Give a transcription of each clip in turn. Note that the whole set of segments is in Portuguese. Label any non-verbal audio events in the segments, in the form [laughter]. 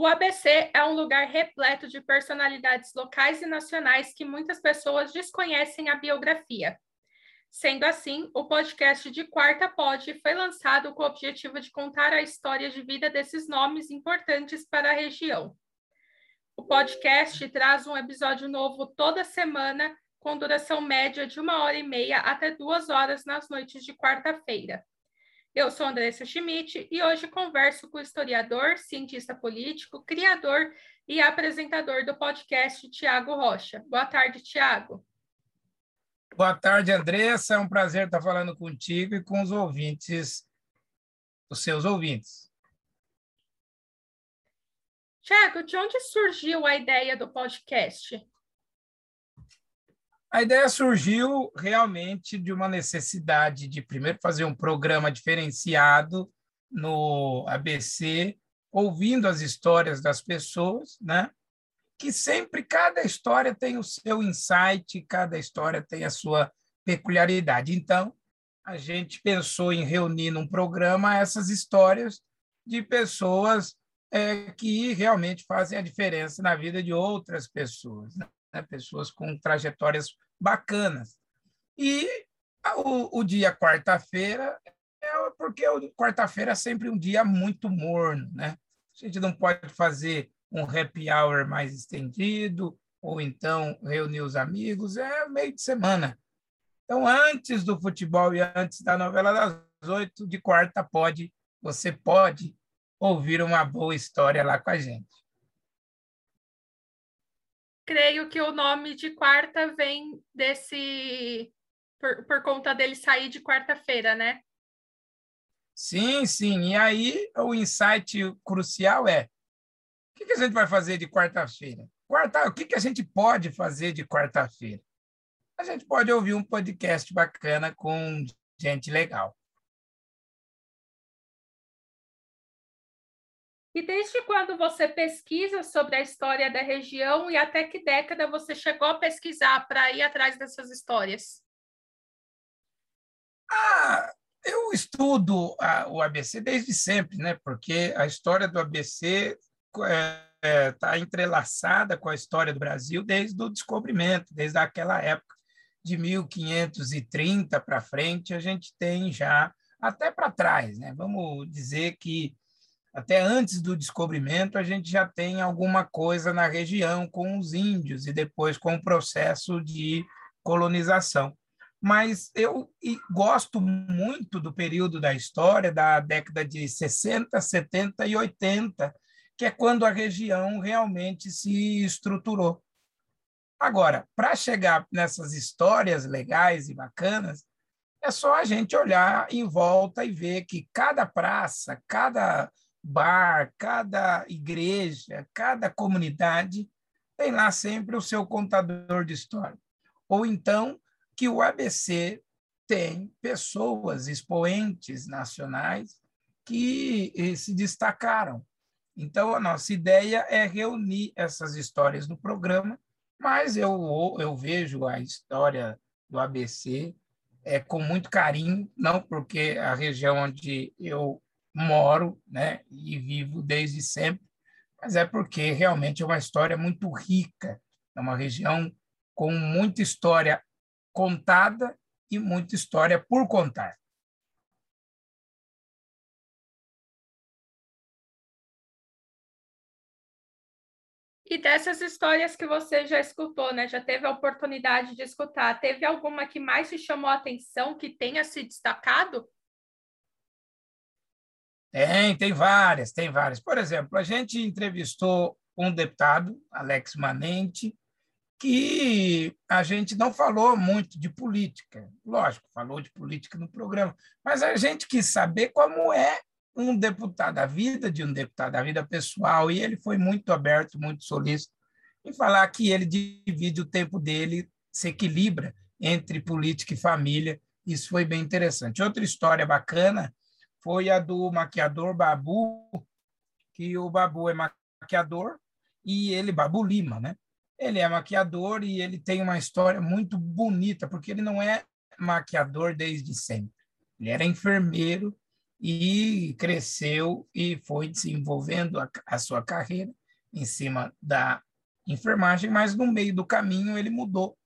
O ABC é um lugar repleto de personalidades locais e nacionais que muitas pessoas desconhecem a biografia. Sendo assim, o podcast de Quarta Pod foi lançado com o objetivo de contar a história de vida desses nomes importantes para a região. O podcast traz um episódio novo toda semana, com duração média de uma hora e meia até duas horas nas noites de quarta-feira. Eu sou Andressa Schmidt e hoje converso com o historiador, cientista político, criador e apresentador do podcast Tiago Rocha. Boa tarde, Tiago. Boa tarde, Andressa. É um prazer estar falando contigo e com os ouvintes, os seus ouvintes. Tiago, de onde surgiu a ideia do podcast? A ideia surgiu realmente de uma necessidade de, primeiro, fazer um programa diferenciado no ABC, ouvindo as histórias das pessoas, né? que sempre cada história tem o seu insight, cada história tem a sua peculiaridade. Então, a gente pensou em reunir num programa essas histórias de pessoas é, que realmente fazem a diferença na vida de outras pessoas. Né? Né, pessoas com trajetórias bacanas. E o, o dia quarta-feira é porque quarta-feira é sempre um dia muito morno, né? A gente não pode fazer um happy hour mais estendido, ou então reunir os amigos, é meio de semana. Então, antes do futebol e antes da novela das oito de quarta, pode, você pode ouvir uma boa história lá com a gente creio que o nome de quarta vem desse. Por, por conta dele sair de quarta-feira, né? Sim, sim. E aí o insight crucial é: o que, que a gente vai fazer de quarta-feira? Quarta, o que, que a gente pode fazer de quarta-feira? A gente pode ouvir um podcast bacana com gente legal. E desde quando você pesquisa sobre a história da região e até que década você chegou a pesquisar para ir atrás dessas histórias? Ah, eu estudo a, o ABC desde sempre, né? Porque a história do ABC está é, tá entrelaçada com a história do Brasil desde o descobrimento, desde aquela época de 1530 para frente, a gente tem já até para trás, né? Vamos dizer que até antes do descobrimento, a gente já tem alguma coisa na região com os índios e depois com o processo de colonização. Mas eu gosto muito do período da história da década de 60, 70 e 80, que é quando a região realmente se estruturou. Agora, para chegar nessas histórias legais e bacanas, é só a gente olhar em volta e ver que cada praça, cada bar, cada igreja, cada comunidade tem lá sempre o seu contador de história. Ou então que o ABC tem pessoas, expoentes nacionais que eh, se destacaram. Então, a nossa ideia é reunir essas histórias no programa, mas eu, eu vejo a história do ABC é, com muito carinho, não porque a região onde eu moro né, e vivo desde sempre, mas é porque realmente é uma história muito rica, é uma região com muita história contada e muita história por contar. E dessas histórias que você já escutou, né? Já teve a oportunidade de escutar, teve alguma que mais te chamou a atenção, que tenha se destacado? Tem, tem várias, tem várias. Por exemplo, a gente entrevistou um deputado, Alex Manente, que a gente não falou muito de política. Lógico, falou de política no programa, mas a gente quis saber como é um deputado, a vida de um deputado, a vida pessoal, e ele foi muito aberto, muito solícito em falar que ele divide o tempo dele, se equilibra entre política e família. Isso foi bem interessante. Outra história bacana foi a do maquiador Babu, que o Babu é maquiador e ele, Babu Lima, né? Ele é maquiador e ele tem uma história muito bonita, porque ele não é maquiador desde sempre. Ele era enfermeiro e cresceu e foi desenvolvendo a, a sua carreira em cima da enfermagem, mas no meio do caminho ele mudou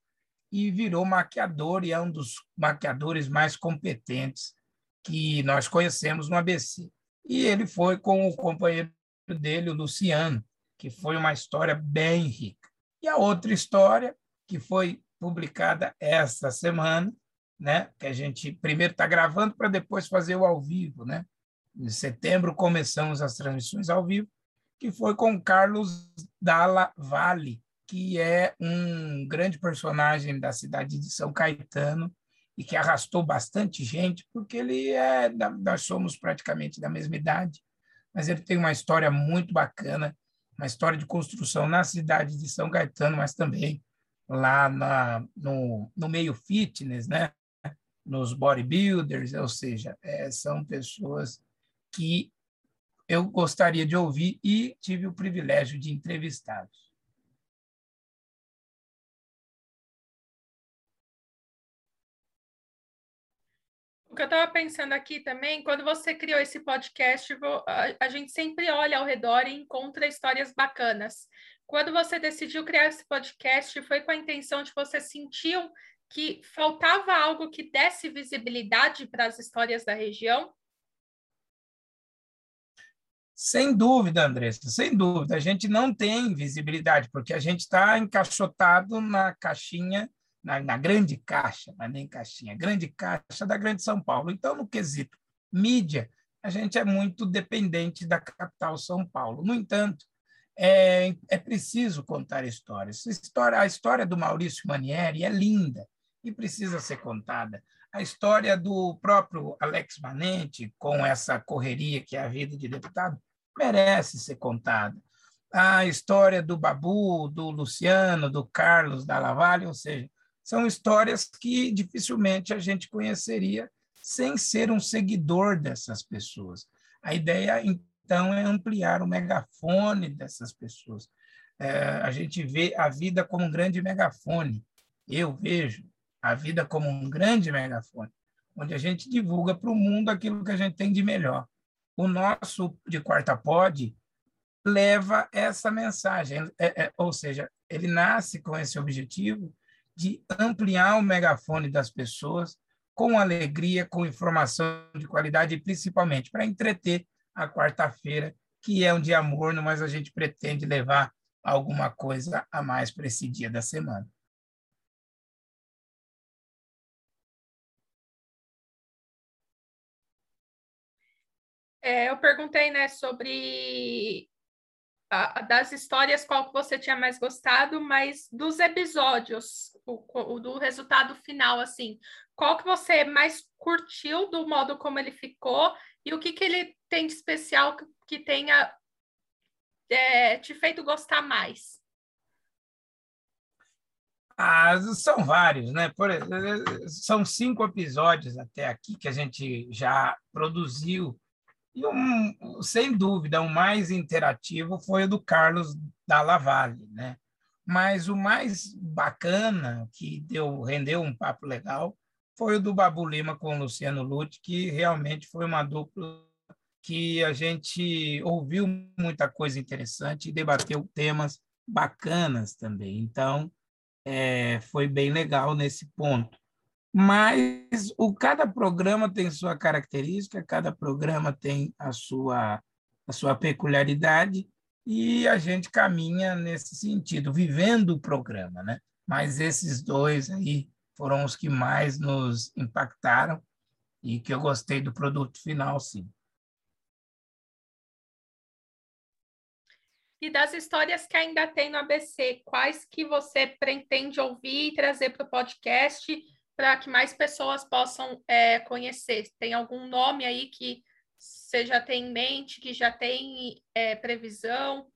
e virou maquiador e é um dos maquiadores mais competentes que nós conhecemos no ABC. E ele foi com o companheiro dele, o Luciano, que foi uma história bem rica. E a outra história, que foi publicada esta semana, né? que a gente primeiro está gravando para depois fazer o ao vivo. Né? Em setembro começamos as transmissões ao vivo, que foi com Carlos Dalla Valle, que é um grande personagem da cidade de São Caetano e que arrastou bastante gente, porque ele é, nós somos praticamente da mesma idade, mas ele tem uma história muito bacana, uma história de construção na cidade de São Caetano, mas também lá na, no, no meio fitness, né? nos bodybuilders, ou seja, é, são pessoas que eu gostaria de ouvir e tive o privilégio de entrevistá-los. Que eu estava pensando aqui também, quando você criou esse podcast, a gente sempre olha ao redor e encontra histórias bacanas. Quando você decidiu criar esse podcast, foi com a intenção de você sentiu que faltava algo que desse visibilidade para as histórias da região? Sem dúvida, Andressa, sem dúvida. A gente não tem visibilidade, porque a gente está encaixotado na caixinha na, na grande caixa, mas nem caixinha, grande caixa da Grande São Paulo. Então, no quesito mídia, a gente é muito dependente da capital São Paulo. No entanto, é, é preciso contar histórias. História, a história do Maurício Manieri é linda e precisa ser contada. A história do próprio Alex Manente, com essa correria que é a vida de deputado, merece ser contada. A história do Babu, do Luciano, do Carlos, da Lavalle, ou seja, são histórias que dificilmente a gente conheceria sem ser um seguidor dessas pessoas. A ideia, então, é ampliar o megafone dessas pessoas. É, a gente vê a vida como um grande megafone. Eu vejo a vida como um grande megafone, onde a gente divulga para o mundo aquilo que a gente tem de melhor. O nosso de quarta pod leva essa mensagem, é, é, ou seja, ele nasce com esse objetivo de ampliar o megafone das pessoas com alegria, com informação de qualidade e principalmente para entreter a quarta-feira, que é um dia morno, mas a gente pretende levar alguma coisa a mais para esse dia da semana. É, eu perguntei né, sobre das histórias qual que você tinha mais gostado, mas dos episódios, o, o, do resultado final, assim, qual que você mais curtiu do modo como ele ficou e o que, que ele tem de especial que, que tenha é, te feito gostar mais? Ah, são vários, né? Por, são cinco episódios até aqui que a gente já produziu e, um, sem dúvida, o mais interativo foi o do Carlos da Lavalle, né? Mas o mais bacana, que deu rendeu um papo legal, foi o do Babu Lima com o Luciano Lute, que realmente foi uma dupla que a gente ouviu muita coisa interessante e debateu temas bacanas também. Então, é, foi bem legal nesse ponto mas o cada programa tem sua característica, cada programa tem a sua a sua peculiaridade e a gente caminha nesse sentido, vivendo o programa, né? Mas esses dois aí foram os que mais nos impactaram e que eu gostei do produto final, sim. E das histórias que ainda tem no ABC, quais que você pretende ouvir e trazer para o podcast para que mais pessoas possam é, conhecer? Tem algum nome aí que você já tem em mente, que já tem é, previsão?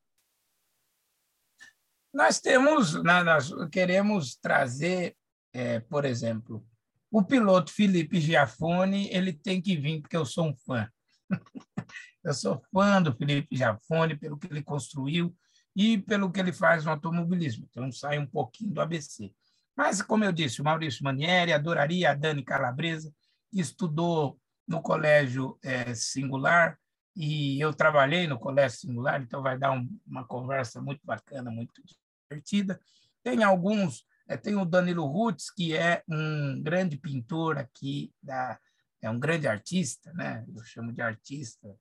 Nós temos, nós queremos trazer, é, por exemplo, o piloto Felipe Giafone, ele tem que vir porque eu sou um fã. [laughs] eu sou fã do Felipe Giafone pelo que ele construiu e pelo que ele faz no automobilismo. Então sai um pouquinho do ABC. Mas, como eu disse, o Maurício Manieri, adoraria a Dani Calabresa, estudou no colégio é, singular, e eu trabalhei no colégio singular, então vai dar um, uma conversa muito bacana, muito divertida. Tem alguns, é, tem o Danilo Rutz, que é um grande pintor aqui, da, é um grande artista, né? eu chamo de artista,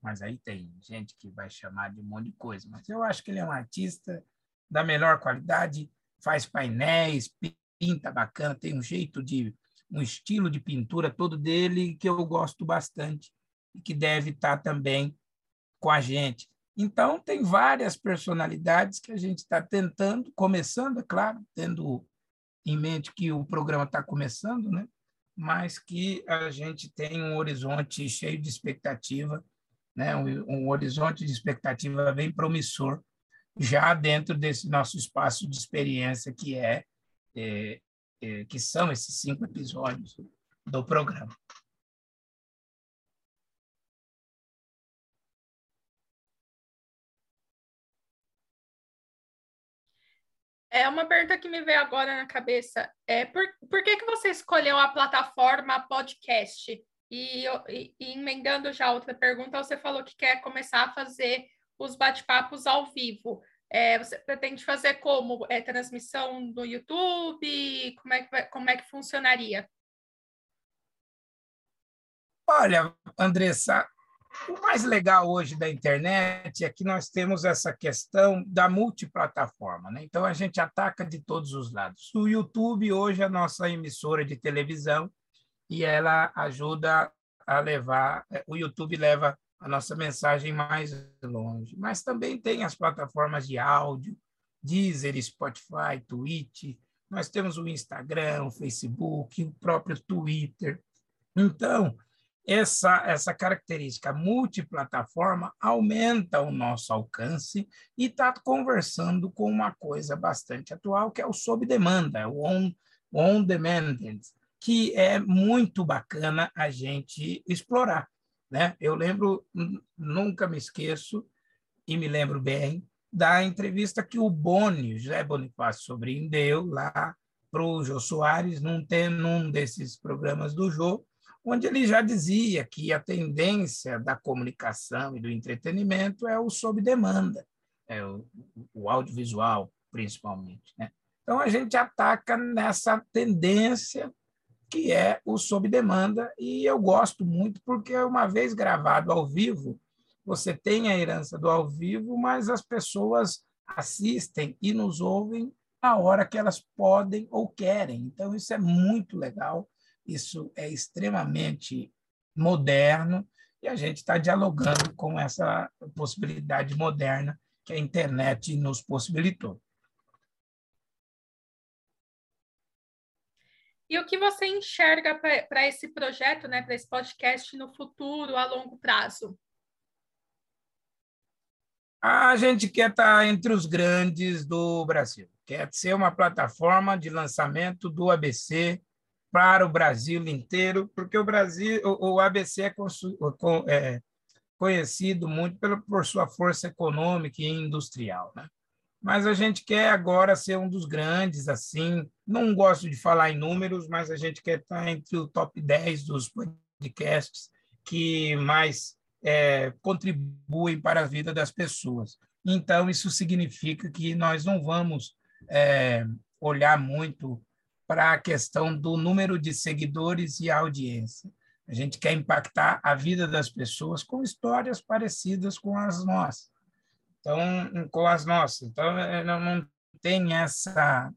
mas aí tem gente que vai chamar de um monte de coisa, mas eu acho que ele é um artista da melhor qualidade, faz painéis, pinta bacana, tem um jeito de um estilo de pintura todo dele que eu gosto bastante e que deve estar também com a gente. Então, tem várias personalidades que a gente está tentando, começando, é claro, tendo em mente que o programa está começando, né? mas que a gente tem um horizonte cheio de expectativa, né? um, um horizonte de expectativa bem promissor, já dentro desse nosso espaço de experiência que é, é é, que são esses cinco episódios do programa. É uma pergunta que me veio agora na cabeça. É por, por que, que você escolheu a plataforma podcast? E, e, e, emendando já outra pergunta, você falou que quer começar a fazer os bate-papos ao vivo. É, você pretende fazer como? É, transmissão no YouTube? Como é, que vai, como é que funcionaria? Olha, Andressa, o mais legal hoje da internet é que nós temos essa questão da multiplataforma. Né? Então, a gente ataca de todos os lados. O YouTube hoje é a nossa emissora de televisão e ela ajuda a levar, o YouTube leva a nossa mensagem mais longe. Mas também tem as plataformas de áudio, Deezer, Spotify, Twitch, nós temos o Instagram, o Facebook, o próprio Twitter. Então, essa, essa característica multiplataforma aumenta o nosso alcance e está conversando com uma coisa bastante atual, que é o sob demanda, o on, on demand, que é muito bacana a gente explorar. Né? Eu lembro, nunca me esqueço, e me lembro bem, da entrevista que o Boni, José Bonifácio Sobrinho, deu lá para o Jô Soares, num, num desses programas do Jô, onde ele já dizia que a tendência da comunicação e do entretenimento é o sob demanda, é o, o audiovisual, principalmente. Né? Então, a gente ataca nessa tendência que é o Sob Demanda, e eu gosto muito porque, uma vez gravado ao vivo, você tem a herança do ao vivo, mas as pessoas assistem e nos ouvem a hora que elas podem ou querem. Então, isso é muito legal, isso é extremamente moderno, e a gente está dialogando com essa possibilidade moderna que a internet nos possibilitou. E o que você enxerga para esse projeto, né, para esse podcast no futuro, a longo prazo? A gente quer estar tá entre os grandes do Brasil, quer ser uma plataforma de lançamento do ABC para o Brasil inteiro, porque o Brasil, o, ABC é, é conhecido muito por sua força econômica e industrial, né? Mas a gente quer agora ser um dos grandes, assim. Não gosto de falar em números, mas a gente quer estar entre o top 10 dos podcasts que mais é, contribuem para a vida das pessoas. Então, isso significa que nós não vamos é, olhar muito para a questão do número de seguidores e audiência. A gente quer impactar a vida das pessoas com histórias parecidas com as nossas então com as nossas. Então é, não, não tem essa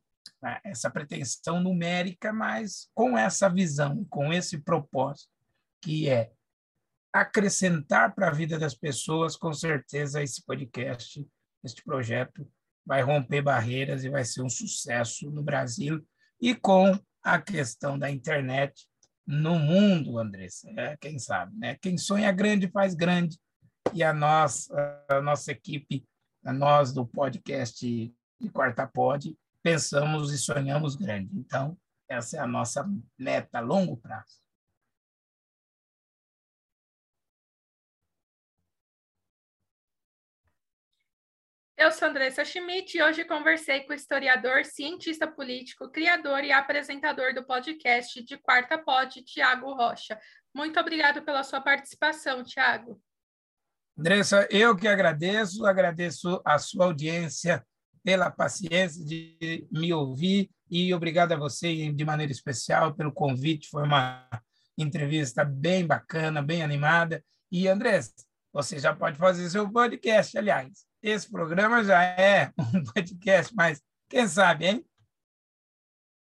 essa pretensão numérica, mas com essa visão, com esse propósito, que é acrescentar para a vida das pessoas, com certeza esse podcast, este projeto vai romper barreiras e vai ser um sucesso no Brasil e com a questão da internet no mundo, Andressa. É, quem sabe, né? Quem sonha grande faz grande e a nossa, a nossa equipe, a nós do podcast de Quarta Pod, pensamos e sonhamos grande. Então, essa é a nossa meta a longo prazo. Eu sou Andressa Schmidt e hoje conversei com o historiador, cientista político, criador e apresentador do podcast de Quarta Pod, Tiago Rocha. Muito obrigado pela sua participação, Tiago. Andressa, eu que agradeço, agradeço a sua audiência pela paciência de me ouvir e obrigado a você de maneira especial pelo convite. Foi uma entrevista bem bacana, bem animada. E, Andressa, você já pode fazer seu podcast, aliás. Esse programa já é [laughs] um podcast, mas quem sabe, hein?